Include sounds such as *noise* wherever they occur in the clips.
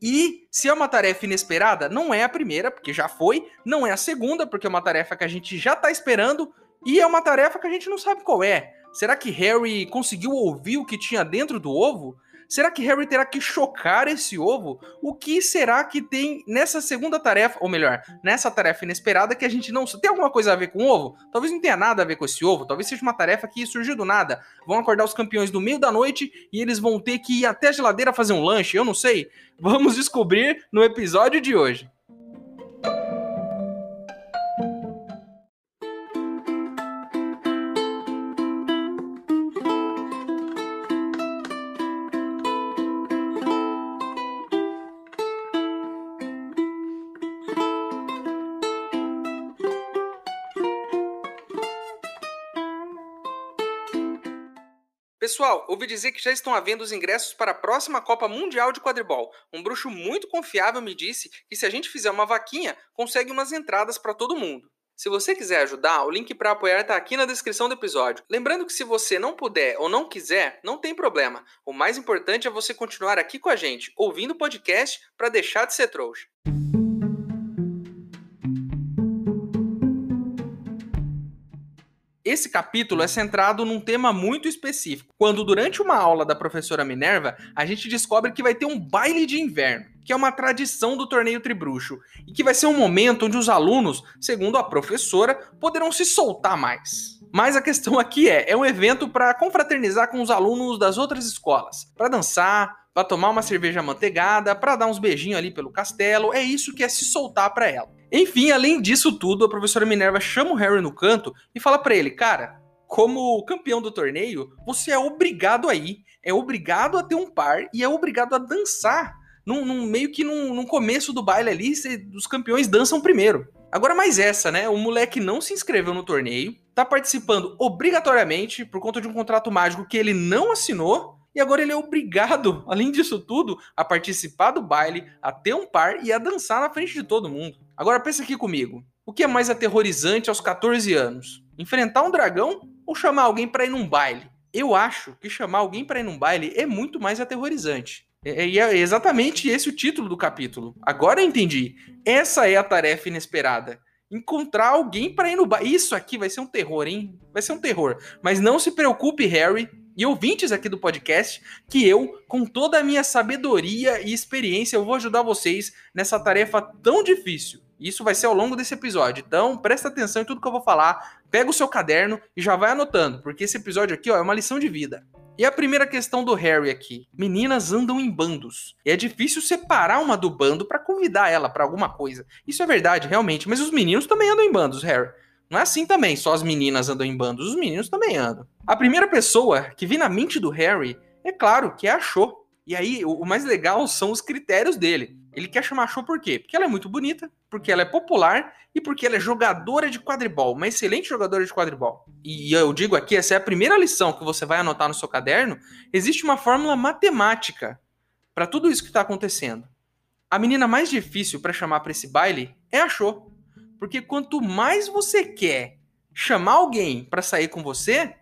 E se é uma tarefa inesperada, não é a primeira, porque já foi, não é a segunda, porque é uma tarefa que a gente já tá esperando, e é uma tarefa que a gente não sabe qual é. Será que Harry conseguiu ouvir o que tinha dentro do ovo? Será que Harry terá que chocar esse ovo? O que será que tem nessa segunda tarefa, ou melhor, nessa tarefa inesperada que a gente não. Tem alguma coisa a ver com o ovo? Talvez não tenha nada a ver com esse ovo, talvez seja uma tarefa que surgiu do nada. Vão acordar os campeões no meio da noite e eles vão ter que ir até a geladeira fazer um lanche, eu não sei. Vamos descobrir no episódio de hoje. Pessoal, ouvi dizer que já estão havendo os ingressos para a próxima Copa Mundial de Quadribol. Um bruxo muito confiável me disse que se a gente fizer uma vaquinha, consegue umas entradas para todo mundo. Se você quiser ajudar, o link para apoiar está aqui na descrição do episódio. Lembrando que se você não puder ou não quiser, não tem problema. O mais importante é você continuar aqui com a gente, ouvindo o podcast para deixar de ser trouxa. Esse capítulo é centrado num tema muito específico, quando durante uma aula da professora Minerva, a gente descobre que vai ter um baile de inverno, que é uma tradição do torneio Tribruxo, e que vai ser um momento onde os alunos, segundo a professora, poderão se soltar mais. Mas a questão aqui é, é um evento para confraternizar com os alunos das outras escolas, para dançar, para tomar uma cerveja manteigada, para dar uns beijinhos ali pelo castelo, é isso que é se soltar para ela. Enfim, além disso tudo, a professora Minerva chama o Harry no canto e fala para ele, cara, como campeão do torneio, você é obrigado a ir, é obrigado a ter um par e é obrigado a dançar. Num, num meio que num, num, começo do baile ali, os campeões dançam primeiro. Agora mais essa, né? O moleque não se inscreveu no torneio, tá participando obrigatoriamente por conta de um contrato mágico que ele não assinou e agora ele é obrigado, *laughs* além disso tudo, a participar do baile, a ter um par e a dançar na frente de todo mundo. Agora pensa aqui comigo. O que é mais aterrorizante aos 14 anos? Enfrentar um dragão ou chamar alguém para ir num baile? Eu acho que chamar alguém para ir num baile é muito mais aterrorizante. E é exatamente esse o título do capítulo. Agora eu entendi. Essa é a tarefa inesperada. Encontrar alguém para ir no baile. Isso aqui vai ser um terror, hein? Vai ser um terror. Mas não se preocupe, Harry e ouvintes aqui do podcast que eu, com toda a minha sabedoria e experiência, eu vou ajudar vocês nessa tarefa tão difícil. Isso vai ser ao longo desse episódio. Então, presta atenção em tudo que eu vou falar, pega o seu caderno e já vai anotando, porque esse episódio aqui ó, é uma lição de vida. E a primeira questão do Harry aqui: meninas andam em bandos. E é difícil separar uma do bando para convidar ela para alguma coisa. Isso é verdade, realmente, mas os meninos também andam em bandos, Harry. Não é assim também, só as meninas andam em bandos, os meninos também andam. A primeira pessoa que vi na mente do Harry, é claro, que é a Cho. E aí, o mais legal são os critérios dele. Ele quer chamar a Cho por quê? Porque ela é muito bonita, porque ela é popular e porque ela é jogadora de quadribol, uma excelente jogadora de quadribol. E eu digo aqui, essa é a primeira lição que você vai anotar no seu caderno. Existe uma fórmula matemática para tudo isso que está acontecendo. A menina mais difícil para chamar para esse baile é a Cho. Porque quanto mais você quer chamar alguém para sair com você,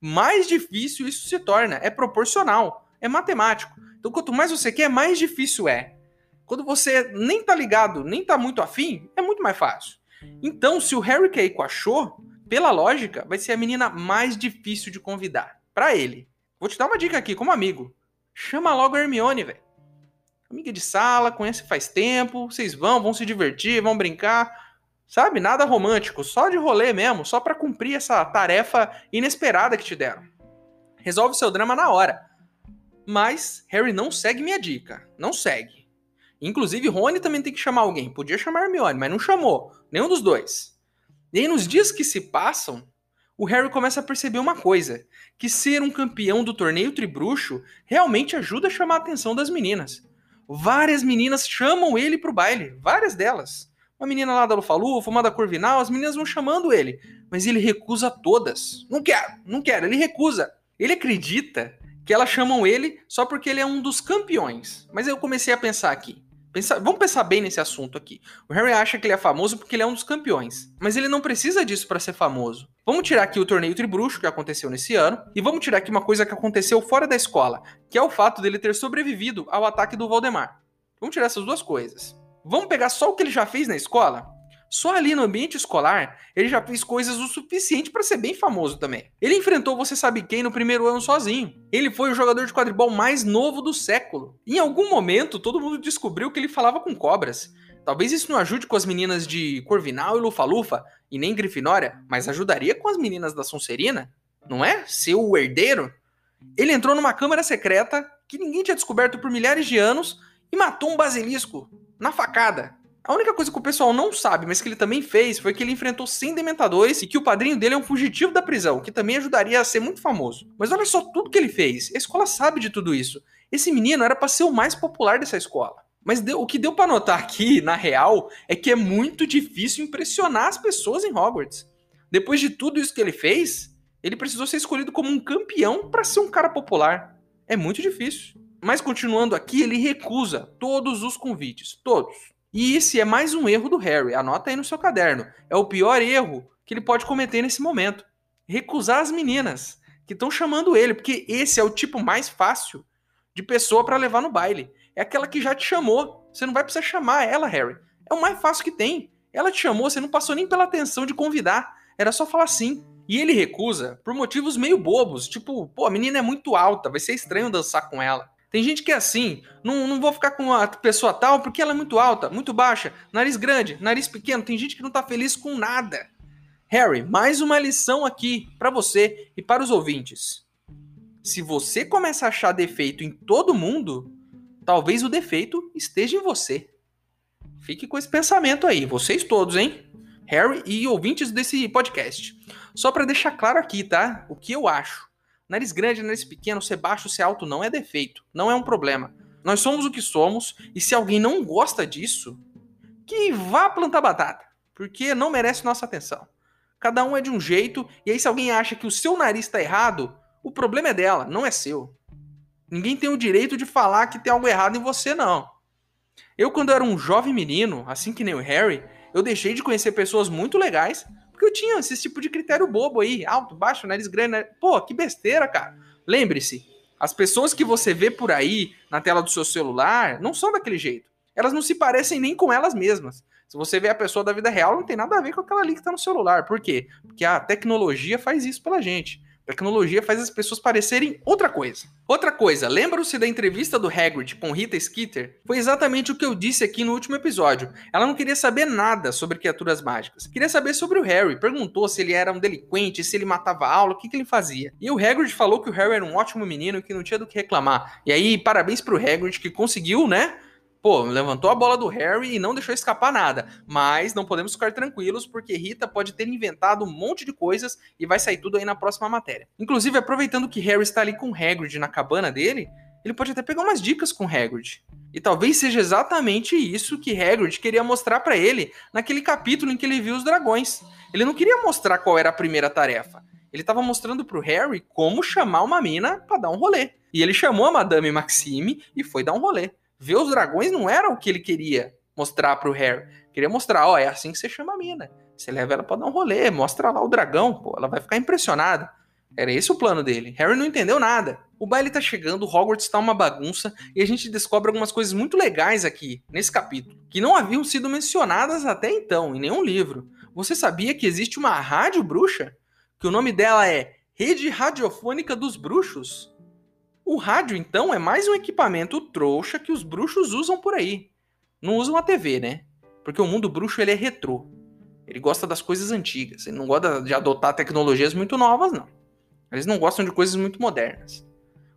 mais difícil isso se torna. É proporcional, é matemático. Então, quanto mais você quer, mais difícil é. Quando você nem tá ligado, nem tá muito afim, é muito mais fácil. Então, se o Harry quer ir com a Cho, pela lógica, vai ser a menina mais difícil de convidar. para ele. Vou te dar uma dica aqui, como amigo. Chama logo a Hermione, velho. Amiga de sala, conhece faz tempo, vocês vão, vão se divertir, vão brincar. Sabe? Nada romântico, só de rolê mesmo, só para cumprir essa tarefa inesperada que te deram. Resolve seu drama na hora. Mas Harry não segue minha dica. Não segue. Inclusive, Rony também tem que chamar alguém. Podia chamar Hermione, mas não chamou. Nenhum dos dois. E aí, nos dias que se passam, o Harry começa a perceber uma coisa: que ser um campeão do torneio tribruxo realmente ajuda a chamar a atenção das meninas. Várias meninas chamam ele pro baile, várias delas Uma menina lá da Lufa-Lufa, uma da Corvinal, as meninas vão chamando ele. Mas ele recusa todas. Não quero, não quero, ele recusa. Ele acredita que elas chamam ele só porque ele é um dos campeões. Mas eu comecei a pensar aqui. Pensa, vamos pensar bem nesse assunto aqui. O Harry acha que ele é famoso porque ele é um dos campeões. Mas ele não precisa disso para ser famoso. Vamos tirar aqui o torneio Tribruxo que aconteceu nesse ano. E vamos tirar aqui uma coisa que aconteceu fora da escola. Que é o fato dele ter sobrevivido ao ataque do Valdemar. Vamos tirar essas duas coisas. Vamos pegar só o que ele já fez na escola? Só ali no ambiente escolar, ele já fez coisas o suficiente para ser bem famoso também. Ele enfrentou você sabe quem no primeiro ano sozinho. Ele foi o jogador de quadribol mais novo do século. Em algum momento, todo mundo descobriu que ele falava com cobras. Talvez isso não ajude com as meninas de Corvinal e Lufa-Lufa, e nem Grifinória, mas ajudaria com as meninas da Sonserina, não é? Ser o herdeiro. Ele entrou numa câmara secreta que ninguém tinha descoberto por milhares de anos e matou um basilisco na facada. A única coisa que o pessoal não sabe, mas que ele também fez, foi que ele enfrentou 100 dementadores e que o padrinho dele é um fugitivo da prisão, que também ajudaria a ser muito famoso. Mas olha só tudo que ele fez. A escola sabe de tudo isso. Esse menino era para ser o mais popular dessa escola. Mas deu, o que deu para notar aqui, na real, é que é muito difícil impressionar as pessoas em Hogwarts. Depois de tudo isso que ele fez, ele precisou ser escolhido como um campeão para ser um cara popular. É muito difícil. Mas continuando aqui, ele recusa todos os convites, todos. E esse é mais um erro do Harry. Anota aí no seu caderno. É o pior erro que ele pode cometer nesse momento. Recusar as meninas que estão chamando ele, porque esse é o tipo mais fácil de pessoa para levar no baile. É aquela que já te chamou. Você não vai precisar chamar ela, Harry. É o mais fácil que tem. Ela te chamou, você não passou nem pela atenção de convidar. Era só falar sim. E ele recusa por motivos meio bobos, tipo, pô, a menina é muito alta, vai ser estranho dançar com ela. Tem gente que é assim, não, não vou ficar com a pessoa tal porque ela é muito alta, muito baixa, nariz grande, nariz pequeno. Tem gente que não tá feliz com nada. Harry, mais uma lição aqui para você e para os ouvintes. Se você começa a achar defeito em todo mundo, talvez o defeito esteja em você. Fique com esse pensamento aí, vocês todos, hein? Harry e ouvintes desse podcast. Só para deixar claro aqui, tá? O que eu acho. Nariz grande, nariz pequeno, ser baixo, ser alto não é defeito, não é um problema. Nós somos o que somos e se alguém não gosta disso, que vá plantar batata, porque não merece nossa atenção. Cada um é de um jeito e aí se alguém acha que o seu nariz está errado, o problema é dela, não é seu. Ninguém tem o direito de falar que tem algo errado em você, não. Eu, quando era um jovem menino, assim que nem o Harry, eu deixei de conhecer pessoas muito legais porque eu tinha esse tipo de critério bobo aí, alto, baixo, nariz grande. Nariz... Pô, que besteira, cara. Lembre-se, as pessoas que você vê por aí na tela do seu celular não são daquele jeito. Elas não se parecem nem com elas mesmas. Se você vê a pessoa da vida real, não tem nada a ver com aquela ali que tá no celular. Por quê? Porque a tecnologia faz isso pela gente. Tecnologia faz as pessoas parecerem outra coisa. Outra coisa, lembram-se da entrevista do Hagrid com Rita Skeeter? Foi exatamente o que eu disse aqui no último episódio. Ela não queria saber nada sobre criaturas mágicas. Queria saber sobre o Harry. Perguntou se ele era um delinquente, se ele matava aula, o que, que ele fazia. E o Hagrid falou que o Harry era um ótimo menino e que não tinha do que reclamar. E aí, parabéns pro Hagrid que conseguiu, né? Pô, levantou a bola do Harry e não deixou escapar nada. Mas não podemos ficar tranquilos porque Rita pode ter inventado um monte de coisas e vai sair tudo aí na próxima matéria. Inclusive, aproveitando que Harry está ali com o Hagrid na cabana dele, ele pode até pegar umas dicas com Hagrid. E talvez seja exatamente isso que Hagrid queria mostrar para ele naquele capítulo em que ele viu os dragões. Ele não queria mostrar qual era a primeira tarefa. Ele estava mostrando pro Harry como chamar uma mina para dar um rolê. E ele chamou a Madame Maxime e foi dar um rolê ver os dragões não era o que ele queria mostrar pro Harry. Queria mostrar, ó, é assim que você chama a mina. Você leva ela pra dar um rolê, mostra lá o dragão, pô, ela vai ficar impressionada. Era esse o plano dele. Harry não entendeu nada. O baile tá chegando, Hogwarts tá uma bagunça e a gente descobre algumas coisas muito legais aqui, nesse capítulo, que não haviam sido mencionadas até então em nenhum livro. Você sabia que existe uma rádio bruxa? Que o nome dela é Rede Radiofônica dos Bruxos? O rádio, então, é mais um equipamento trouxa que os bruxos usam por aí. Não usam a TV, né? Porque o mundo bruxo ele é retrô. Ele gosta das coisas antigas. Ele não gosta de adotar tecnologias muito novas, não. Eles não gostam de coisas muito modernas.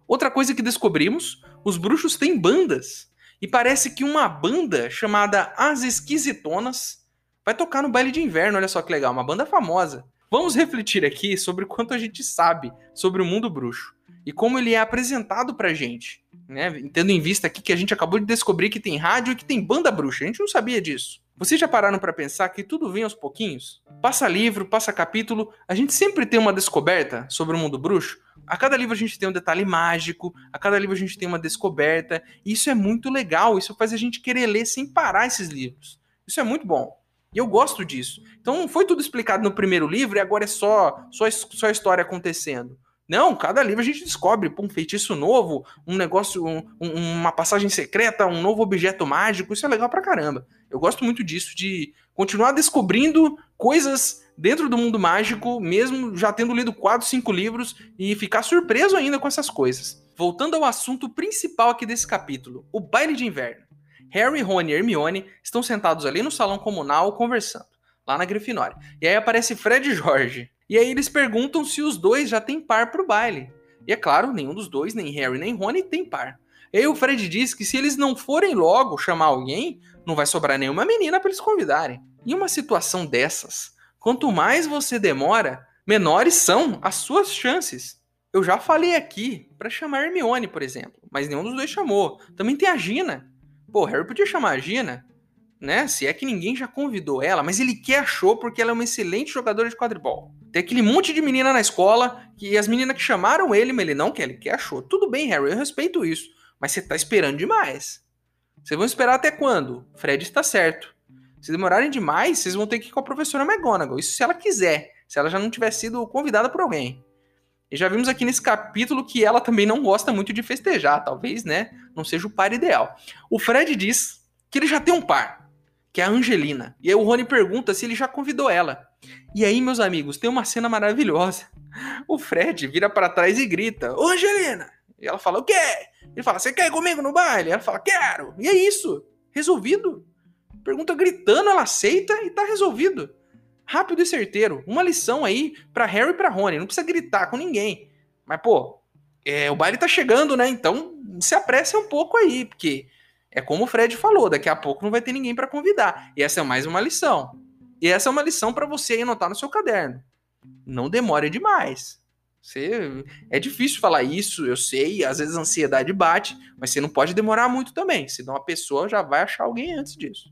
Outra coisa que descobrimos: os bruxos têm bandas. E parece que uma banda chamada As Esquisitonas vai tocar no baile de inverno. Olha só que legal, uma banda famosa. Vamos refletir aqui sobre quanto a gente sabe sobre o mundo bruxo e como ele é apresentado pra gente. Né? Tendo em vista aqui que a gente acabou de descobrir que tem rádio e que tem banda bruxa. A gente não sabia disso. Vocês já pararam para pensar que tudo vem aos pouquinhos? Passa livro, passa capítulo, a gente sempre tem uma descoberta sobre o mundo bruxo. A cada livro a gente tem um detalhe mágico, a cada livro a gente tem uma descoberta, e isso é muito legal, isso faz a gente querer ler sem parar esses livros. Isso é muito bom. E eu gosto disso. Então foi tudo explicado no primeiro livro e agora é só só, só história acontecendo. Não, cada livro a gente descobre pô, um feitiço novo, um negócio, um, uma passagem secreta, um novo objeto mágico. Isso é legal pra caramba. Eu gosto muito disso, de continuar descobrindo coisas dentro do mundo mágico, mesmo já tendo lido quatro, cinco livros, e ficar surpreso ainda com essas coisas. Voltando ao assunto principal aqui desse capítulo, o baile de inverno. Harry, Rony e Hermione estão sentados ali no salão comunal conversando, lá na Grifinória. E aí aparece Fred e Jorge. E aí eles perguntam se os dois já têm par pro baile. E é claro, nenhum dos dois, nem Harry nem Rony, tem par. E aí o Fred diz que se eles não forem logo chamar alguém, não vai sobrar nenhuma menina para eles convidarem. Em uma situação dessas, quanto mais você demora, menores são as suas chances. Eu já falei aqui para chamar Hermione, por exemplo, mas nenhum dos dois chamou. Também tem a Gina. Pô, Harry podia chamar a Gina, né? Se é que ninguém já convidou ela, mas ele quer achou porque ela é uma excelente jogadora de quadribol. Tem aquele monte de menina na escola que as meninas que chamaram ele, mas ele não quer, ele quer achou. Tudo bem, Harry, eu respeito isso. Mas você tá esperando demais. Vocês vão esperar até quando? Fred está certo. Se demorarem demais, vocês vão ter que ir com a professora McGonagall. Isso se ela quiser. Se ela já não tiver sido convidada por alguém. E já vimos aqui nesse capítulo que ela também não gosta muito de festejar. Talvez, né? Não seja o par ideal. O Fred diz que ele já tem um par, que é a Angelina. E aí o Rony pergunta se ele já convidou ela. E aí, meus amigos, tem uma cena maravilhosa. O Fred vira para trás e grita: Ô Angelina! E ela fala: O quê? Ele fala: Você quer ir comigo no baile? Ela fala: Quero! E é isso. Resolvido. Pergunta gritando, ela aceita e tá resolvido. Rápido e certeiro. Uma lição aí para Harry e pra Rony. Não precisa gritar com ninguém. Mas, pô, é, o baile tá chegando, né? Então se apresse um pouco aí, porque é como o Fred falou: daqui a pouco não vai ter ninguém para convidar. E essa é mais uma lição. E essa é uma lição para você anotar no seu caderno. Não demore demais. Você, é difícil falar isso, eu sei, às vezes a ansiedade bate, mas você não pode demorar muito também, senão a pessoa já vai achar alguém antes disso.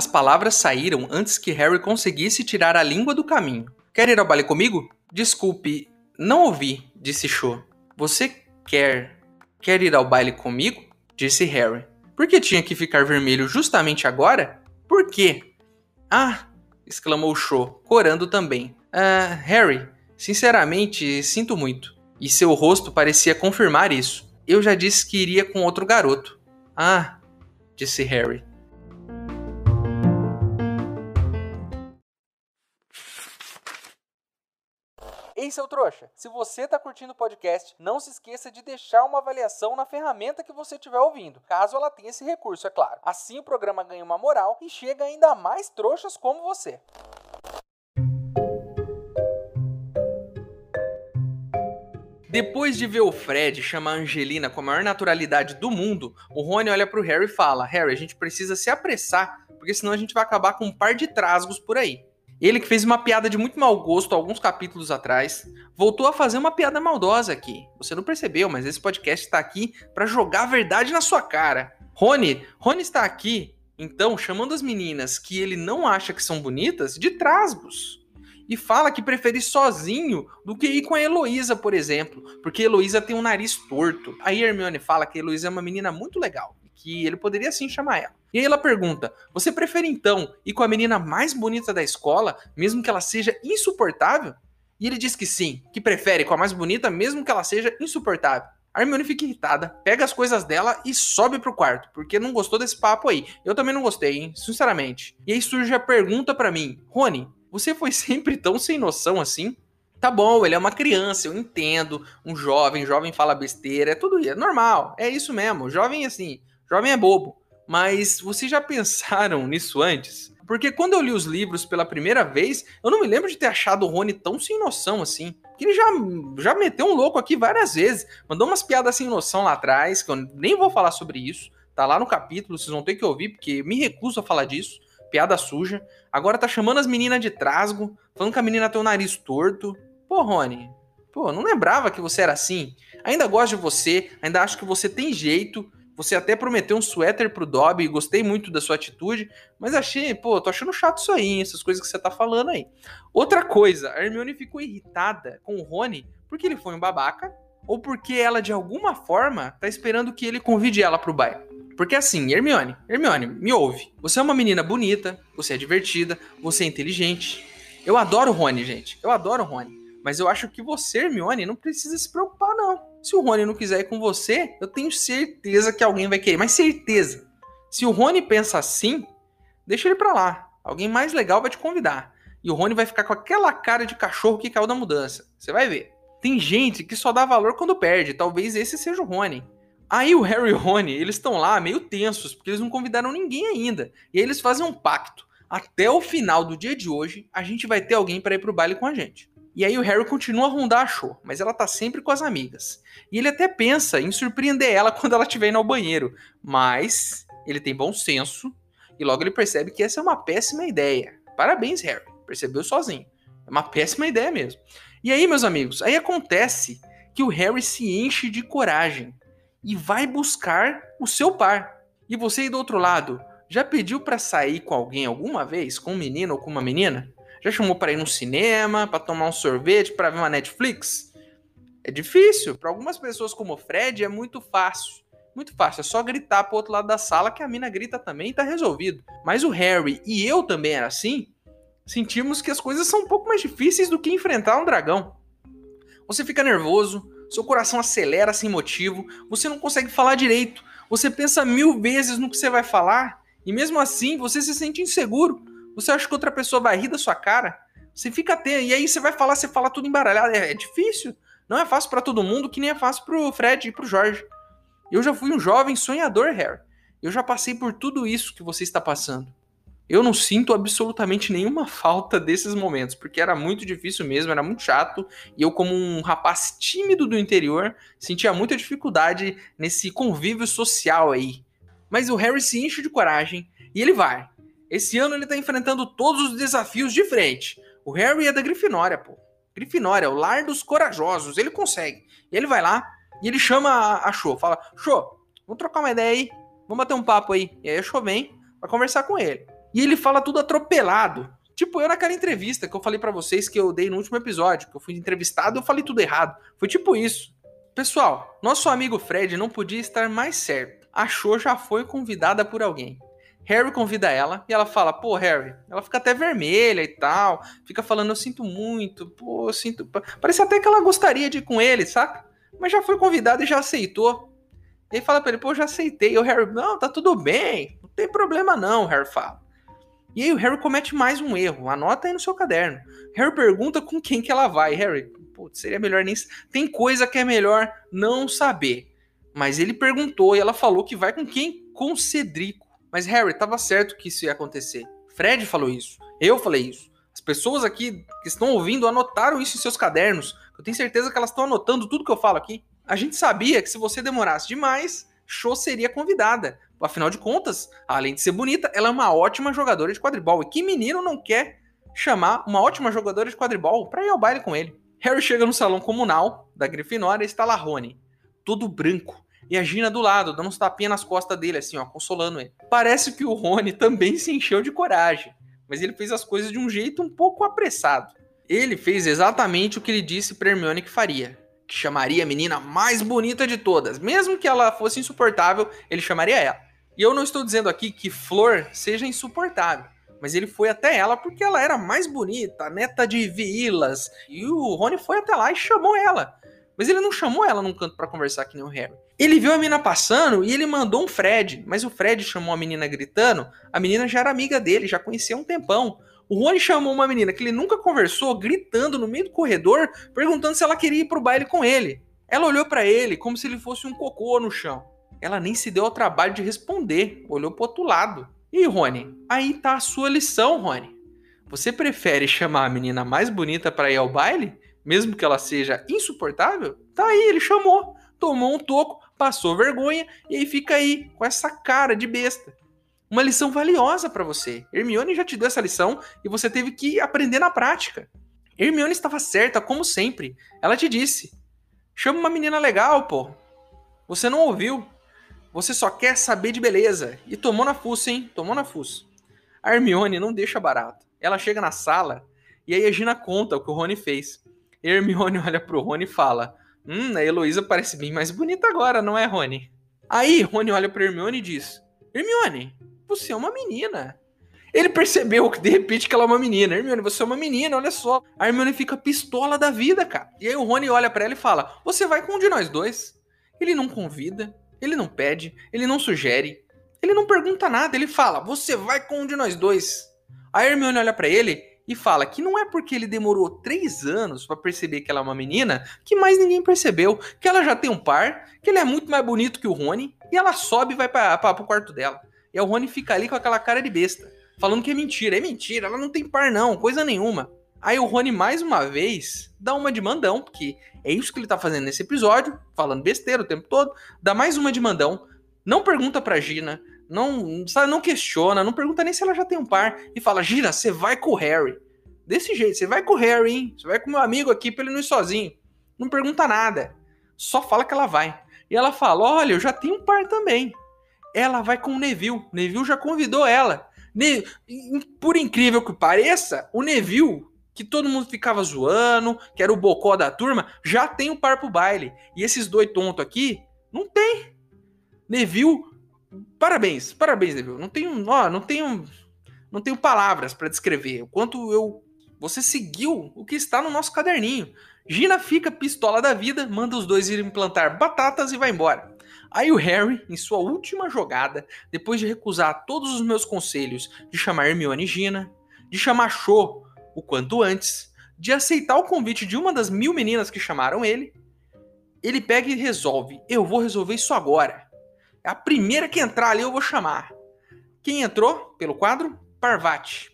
As palavras saíram antes que Harry conseguisse tirar a língua do caminho. Quer ir ao baile comigo? Desculpe, não ouvi, disse Cho. Você quer. quer ir ao baile comigo? disse Harry. Por que tinha que ficar vermelho justamente agora? Por quê? Ah! exclamou Cho, corando também. Ah, Harry, sinceramente, sinto muito. E seu rosto parecia confirmar isso. Eu já disse que iria com outro garoto. Ah, disse Harry. Ei, seu trouxa, se você está curtindo o podcast, não se esqueça de deixar uma avaliação na ferramenta que você estiver ouvindo, caso ela tenha esse recurso, é claro. Assim o programa ganha uma moral e chega ainda mais trouxas como você. Depois de ver o Fred chamar a Angelina com a maior naturalidade do mundo, o Rony olha pro Harry e fala: Harry, a gente precisa se apressar, porque senão a gente vai acabar com um par de trasgos por aí. Ele que fez uma piada de muito mau gosto alguns capítulos atrás, voltou a fazer uma piada maldosa aqui. Você não percebeu, mas esse podcast está aqui para jogar a verdade na sua cara. Rony, Rony está aqui, então, chamando as meninas que ele não acha que são bonitas de trasgos. E fala que prefere sozinho do que ir com a Heloísa, por exemplo, porque Heloísa tem um nariz torto. Aí Hermione fala que Heloísa é uma menina muito legal que ele poderia sim chamar ela. E aí ela pergunta: Você prefere então ir com a menina mais bonita da escola, mesmo que ela seja insuportável? E ele diz que sim, que prefere com a mais bonita, mesmo que ela seja insuportável. A Hermione fica irritada, pega as coisas dela e sobe pro quarto, porque não gostou desse papo aí. Eu também não gostei, hein? Sinceramente. E aí surge a pergunta para mim: Rony, você foi *laughs* sempre tão sem noção assim? Tá bom, ele é uma criança, eu entendo. Um jovem, jovem fala besteira, é tudo é normal, é isso mesmo. Jovem assim, Jovem é bobo. Mas vocês já pensaram *laughs* nisso antes? Porque quando eu li os livros pela primeira vez, eu não me lembro de ter achado o Rony tão sem noção assim. Que ele já, já meteu um louco aqui várias vezes. Mandou umas piadas sem noção lá atrás, que eu nem vou falar sobre isso. Tá lá no capítulo, vocês vão ter que ouvir, porque me recuso a falar disso. piada suja. Agora tá chamando as meninas de trasgo, falando que a menina tem o nariz torto. Pô, Rony, pô, não lembrava que você era assim. Ainda gosto de você, ainda acho que você tem jeito. Você até prometeu um suéter pro Dobby, gostei muito da sua atitude, mas achei, pô, tô achando chato isso aí, essas coisas que você tá falando aí. Outra coisa, a Hermione ficou irritada com o Rony porque ele foi um babaca ou porque ela de alguma forma tá esperando que ele convide ela pro baile. Porque assim, Hermione, Hermione, me ouve. Você é uma menina bonita, você é divertida, você é inteligente. Eu adoro o Rony, gente. Eu adoro o Rony. Mas eu acho que você, Hermione, não precisa se preocupar, não. Se o Rony não quiser ir com você, eu tenho certeza que alguém vai querer. Mas certeza. Se o Rony pensa assim, deixa ele pra lá. Alguém mais legal vai te convidar. E o Rony vai ficar com aquela cara de cachorro que caiu da mudança. Você vai ver. Tem gente que só dá valor quando perde. Talvez esse seja o Rony. Aí o Harry e o Rony, eles estão lá meio tensos, porque eles não convidaram ninguém ainda. E aí eles fazem um pacto. Até o final do dia de hoje, a gente vai ter alguém para ir pro baile com a gente. E aí o Harry continua a rondar a Cho, mas ela tá sempre com as amigas. E ele até pensa em surpreender ela *laughs* quando ela estiver indo ao banheiro, mas ele tem bom senso e logo ele percebe que essa é uma péssima ideia. Parabéns, Harry, percebeu sozinho. É uma péssima ideia mesmo. E aí, meus amigos, aí acontece que o Harry se enche de coragem e vai buscar o seu par. E você aí do outro lado, já pediu para sair com alguém alguma vez, com um menino ou com uma menina? Já chamou para ir no cinema, para tomar um sorvete, para ver uma Netflix? É difícil. Para algumas pessoas como o Fred é muito fácil. Muito fácil, é só gritar pro outro lado da sala que a mina grita também e tá resolvido. Mas o Harry e eu também era assim, sentimos que as coisas são um pouco mais difíceis do que enfrentar um dragão. Você fica nervoso, seu coração acelera sem motivo, você não consegue falar direito, você pensa mil vezes no que você vai falar, e mesmo assim você se sente inseguro. Você acha que outra pessoa vai rir da sua cara? Você fica atento, e aí você vai falar, você fala tudo embaralhado. É, é difícil. Não é fácil para todo mundo, que nem é fácil pro Fred e pro Jorge. Eu já fui um jovem sonhador, Harry. Eu já passei por tudo isso que você está passando eu não sinto absolutamente nenhuma *laughs* falta desses momentos, porque era muito difícil mesmo, era muito chato, e eu, como um rapaz tímido do interior, sentia muita dificuldade nesse convívio social aí. Mas o Harry se enche de coragem e ele vai. Esse ano ele tá enfrentando todos os desafios de frente. O Harry é da Grifinória, pô. Grifinória, o lar dos corajosos, ele consegue. E ele vai lá e ele chama a, Cho, fala: Cho, vamos trocar uma ideia aí, vamos bater um papo aí. E aí a Cho vem pra conversar com ele. E ele fala tudo atropelado. Tipo eu naquela entrevista que eu falei para vocês que eu dei no último episódio, que eu fui entrevistado eu falei tudo errado. Foi tipo isso. Pessoal, nosso amigo Fred não podia estar mais certo. A Cho já foi convidada por alguém. Harry convida ela e ela fala: Pô, Harry, ela fica até vermelha e tal, fica falando: Eu sinto muito, pô, eu sinto. Parece até que ela gostaria de ir com ele, saca? Mas já foi convidada e já aceitou. E aí fala pra ele: Pô, já aceitei. E o Harry: Não, tá tudo bem, não tem problema não, Harry fala. E aí o Harry comete mais um erro. Anota aí no seu caderno. Harry pergunta com quem que ela vai. Harry, putz, seria melhor nem. Tem coisa que é melhor não saber. Mas ele perguntou e ela falou que vai com quem? Com Cedrico. Mas Harry, tava certo que isso ia acontecer. Fred falou isso. Eu falei isso. As pessoas aqui que estão ouvindo anotaram isso em seus cadernos. Eu tenho certeza que elas estão anotando tudo que eu falo aqui. A gente sabia que se você demorasse demais, Show seria convidada. Afinal de contas, além de ser bonita, ela é uma ótima jogadora de quadribol. E que menino não quer chamar uma ótima jogadora de quadribol para ir ao baile com ele? Harry chega no salão comunal da Grifinória e está lá Rony, todo branco, e a Gina do lado, dando uns tapinhas nas costas dele, assim, ó, consolando ele. Parece que o Rony também se encheu de coragem, mas ele fez as coisas de um jeito um pouco apressado. Ele fez exatamente o que ele disse para Hermione que faria, que chamaria a menina mais bonita de todas. Mesmo que ela fosse insuportável, ele chamaria ela. E eu não estou dizendo aqui que Flor seja insuportável, mas ele foi até ela porque ela era mais bonita, neta de Vilas. E o Rony foi até lá e chamou ela. Mas ele não chamou ela num canto para conversar que nem o Harry. Ele viu a menina passando e ele mandou um Fred, mas o Fred chamou a menina gritando. A menina já era amiga dele, já conhecia um tempão. O Rony chamou uma menina que ele nunca conversou, gritando no meio do corredor, perguntando se ela queria ir pro baile com ele. Ela olhou para ele como se ele fosse um cocô no chão ela nem se deu ao trabalho de responder, olhou pro outro lado. E Rony, aí tá a sua lição, Rony. Você prefere chamar a menina mais bonita para ir ao baile, mesmo que ela seja insuportável? Tá aí, ele chamou, tomou um toco, passou vergonha e aí fica aí com essa cara de besta. Uma lição valiosa para você. Hermione já te deu essa lição e você teve que aprender na prática. Hermione estava certa, como sempre. Ela te disse: chama uma menina legal, pô. Você não ouviu. Você só quer saber de beleza. E tomou na fuça, hein? Tomou na fuça. A Hermione não deixa barato. Ela chega na sala e aí a Gina conta o que o Rony fez. Hermione *laughs* olha pro Rony e fala: Hum, a Heloísa parece bem mais bonita agora, não é, Rony? Aí Rony olha pra Hermione e diz: Hermione, você é uma menina. Ele percebeu que de repente que ela é uma menina. Hermione, você é uma menina, olha só. A Hermione fica pistola da vida, cara. E aí o Rony olha para ela e fala: Você vai com um de nós dois. Ele não convida, ele não pede, ele não sugere, ele não pergunta nada, ele fala: Você vai com um de nós dois. A Hermione olha para ele e fala que não é porque ele demorou três anos para perceber que ela é uma menina que mais ninguém percebeu, que ela já tem um par, que ele é muito mais bonito que o Rony, e ela sobe e vai para o quarto dela. E o Rony fica ali com aquela cara de besta, falando que é mentira. É mentira, ela não tem par não, coisa nenhuma. Aí o Rony, mais uma vez, dá uma de mandão, porque é isso que ele tá fazendo nesse episódio, falando besteira o tempo todo, dá mais uma de mandão, não pergunta pra Gina, não, sabe, não questiona, não pergunta nem se ela já tem um par, e fala, Gina, você vai com o Harry. Desse jeito, você vai com o Harry, hein? Você vai com meu amigo aqui pra ele não ir sozinho. Não pergunta nada, só fala que ela vai. E ela fala, olha, eu já tenho um par também ela vai com o Neville. Neville já convidou ela. Ne Por incrível que pareça, o Neville, que todo mundo ficava zoando, que era o bocó da turma, já tem um par pro baile. E esses dois tontos aqui, não tem. Neville, parabéns, parabéns, Neville. Não tenho, ó, não tenho, não tenho palavras para descrever o quanto eu você seguiu o que está no nosso caderninho. Gina fica pistola da vida, manda os dois irem plantar batatas e vai embora. Aí o Harry, em sua última jogada, depois de recusar todos os meus conselhos de chamar Hermione e Gina, de chamar Cho o quanto antes, de aceitar o convite de uma das mil meninas que chamaram ele, ele pega e resolve: eu vou resolver isso agora. A primeira que entrar ali eu vou chamar. Quem entrou pelo quadro? Parvati.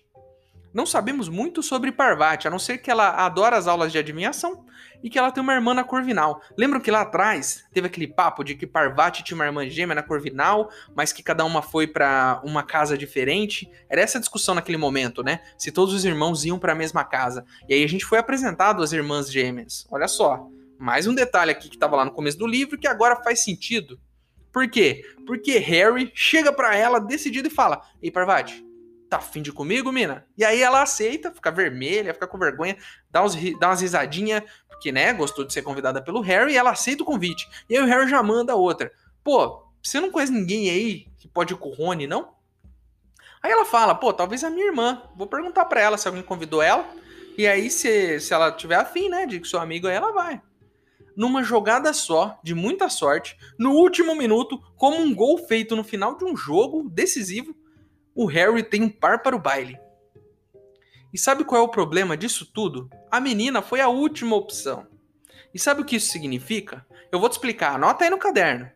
Não sabemos muito sobre Parvati, a não ser que ela adora as aulas de adivinhação e que ela tem uma irmã na Corvinal. Lembram que lá atrás teve aquele papo de que Parvati tinha uma irmã gêmea na Corvinal, mas que cada uma foi para uma casa diferente? Era essa a discussão naquele momento, né? Se todos os irmãos iam para a mesma casa. E aí a gente foi apresentado as irmãs gêmeas. Olha só, mais um detalhe aqui que estava lá no começo do livro que agora faz sentido. Por quê? Porque Harry chega para ela decidido e fala: "Ei, Parvati, tá afim de comigo, mina? E aí ela aceita, fica vermelha, fica com vergonha, dá, uns, dá umas risadinhas, porque, né, gostou de ser convidada pelo Harry, e ela aceita o convite. E aí o Harry já manda outra. Pô, você não conhece ninguém aí que pode ir com o Rony, não? Aí ela fala, pô, talvez a minha irmã. Vou perguntar para ela se alguém convidou ela. E aí, se, se ela tiver afim, né, de que seu amigo aí, ela vai. Numa jogada só, de muita sorte, no último minuto, como um gol feito no final de um jogo decisivo, o Harry tem um par para o baile. E sabe qual é o problema disso tudo? A menina foi a última opção. E sabe o que isso significa? Eu vou te explicar, anota aí no caderno.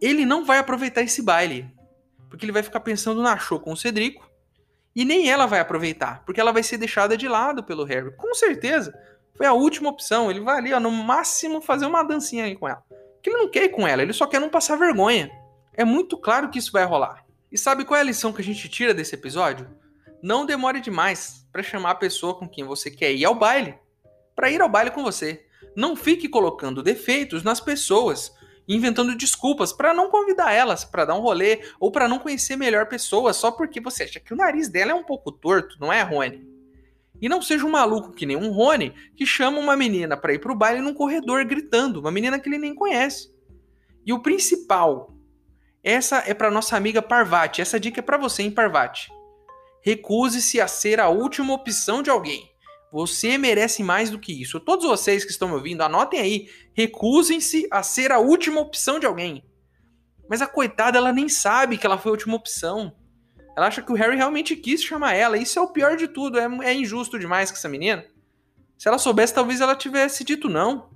Ele não vai aproveitar esse baile, porque ele vai ficar pensando na show com o Cedrico, e nem ela vai aproveitar, porque ela vai ser deixada de lado pelo Harry. Com certeza, foi a última opção. Ele vai ali, ó, no máximo, fazer uma dancinha aí com ela. Porque ele não quer ir com ela, ele só quer não passar vergonha. É muito claro que isso vai rolar. E sabe qual é a lição que a gente tira desse episódio? Não demore demais para chamar a pessoa com quem você quer ir ao baile, para ir ao baile com você. Não fique colocando defeitos nas pessoas, inventando desculpas para não convidar elas para dar um rolê ou para não conhecer melhor pessoas só porque você acha que o nariz dela é um pouco torto, não é, Rony? E não seja um maluco que nem um Rony que chama uma menina para ir pro baile num corredor gritando, uma menina que ele nem conhece. E o principal, essa é para nossa amiga Parvati. Essa dica é para você, hein, Parvati. Recuse-se a ser a última opção de alguém. Você merece mais do que isso. Todos vocês que estão me ouvindo, anotem aí. Recusem-se a ser a última opção de alguém. Mas a coitada, ela nem sabe que ela foi a última opção. Ela acha que o Harry realmente quis chamar ela. Isso é o pior de tudo. É, é injusto demais com essa menina. Se ela soubesse, talvez ela tivesse dito não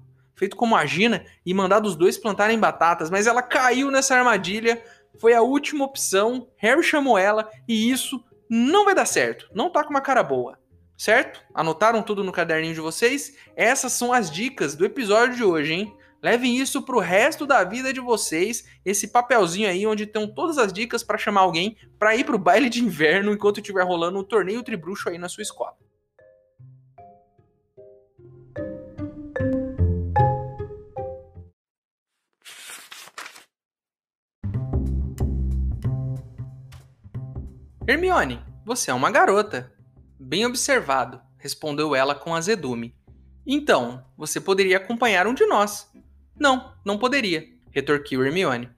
feito como a Gina, e mandado os dois plantarem batatas, mas ela caiu nessa armadilha, foi a última opção, Harry chamou ela, e isso não vai dar certo, não tá com uma cara boa. Certo? Anotaram tudo no caderninho de vocês? Essas são as dicas do episódio de hoje, hein? Levem isso pro resto da vida de vocês, esse papelzinho aí onde estão todas as dicas para chamar alguém para ir pro baile de inverno enquanto estiver rolando um torneio tribruxo aí na sua escola. Hermione, você é uma garota. Bem observado, respondeu ela com azedume. Então, você poderia acompanhar um de nós. Não, não poderia, retorquiu Hermione.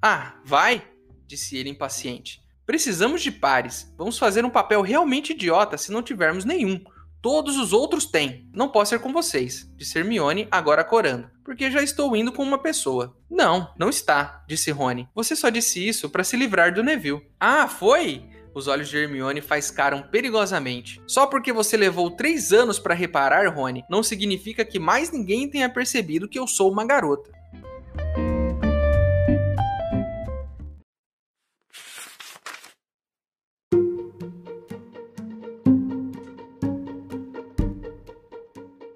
Ah, vai, disse ele impaciente. Precisamos de pares. Vamos fazer um papel realmente idiota se não tivermos nenhum. Todos os outros têm. Não posso ser com vocês, disse Hermione, agora corando, porque já estou indo com uma pessoa. Não, não está, disse Rony. Você só disse isso para se livrar do Neville. Ah, foi? Os olhos de Hermione faiscaram perigosamente. Só porque você levou três anos para reparar, Rony, não significa que mais ninguém tenha percebido que eu sou uma garota.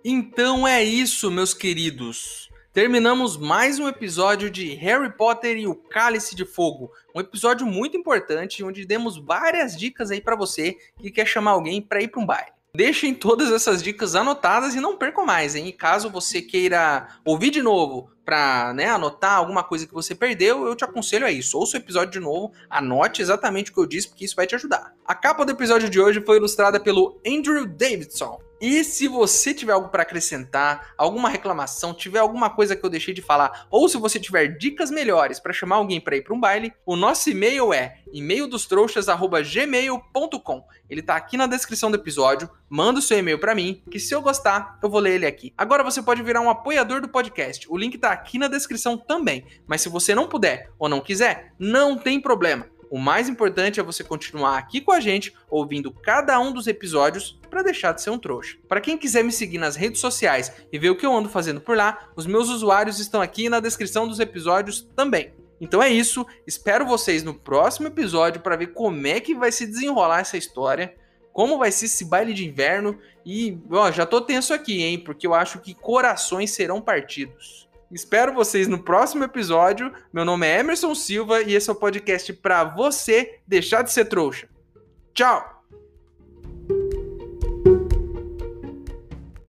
Então é isso, meus queridos terminamos mais um episódio de Harry Potter e o Cálice de Fogo. Um episódio muito importante onde demos várias dicas aí para você que quer chamar alguém para ir para um baile. Deixem todas essas dicas anotadas e não percam mais, hein? Caso você queira ouvir de novo para né, anotar alguma coisa que você perdeu, eu te aconselho a isso. Ouça o episódio de novo, anote exatamente o que eu disse, porque isso vai te ajudar. A capa do episódio de hoje foi ilustrada pelo Andrew Davidson. E se você tiver algo para acrescentar, alguma reclamação, tiver alguma coisa que eu deixei de falar, ou se você tiver dicas melhores para chamar alguém para ir para um baile, o nosso e-mail é e-maildostrouxas@gmail.com. Ele tá aqui na descrição do episódio. Manda o seu e-mail para mim, que se eu gostar, eu vou ler ele aqui. Agora você pode virar um apoiador do podcast. O link tá aqui na descrição também. Mas se você não puder ou não quiser, não tem problema. O mais importante é você continuar aqui com a gente, ouvindo cada um dos episódios para deixar de ser um trouxa. Para quem quiser me seguir nas redes sociais e ver o que eu ando fazendo por lá, os meus usuários estão aqui na descrição dos episódios também. Então é isso, espero vocês no próximo episódio para ver como é que vai se desenrolar essa história, como vai ser esse baile de inverno e, ó, já tô tenso aqui, hein, porque eu acho que corações serão partidos. Espero vocês no próximo episódio. Meu nome é Emerson Silva e esse é o podcast para você deixar de ser trouxa. Tchau!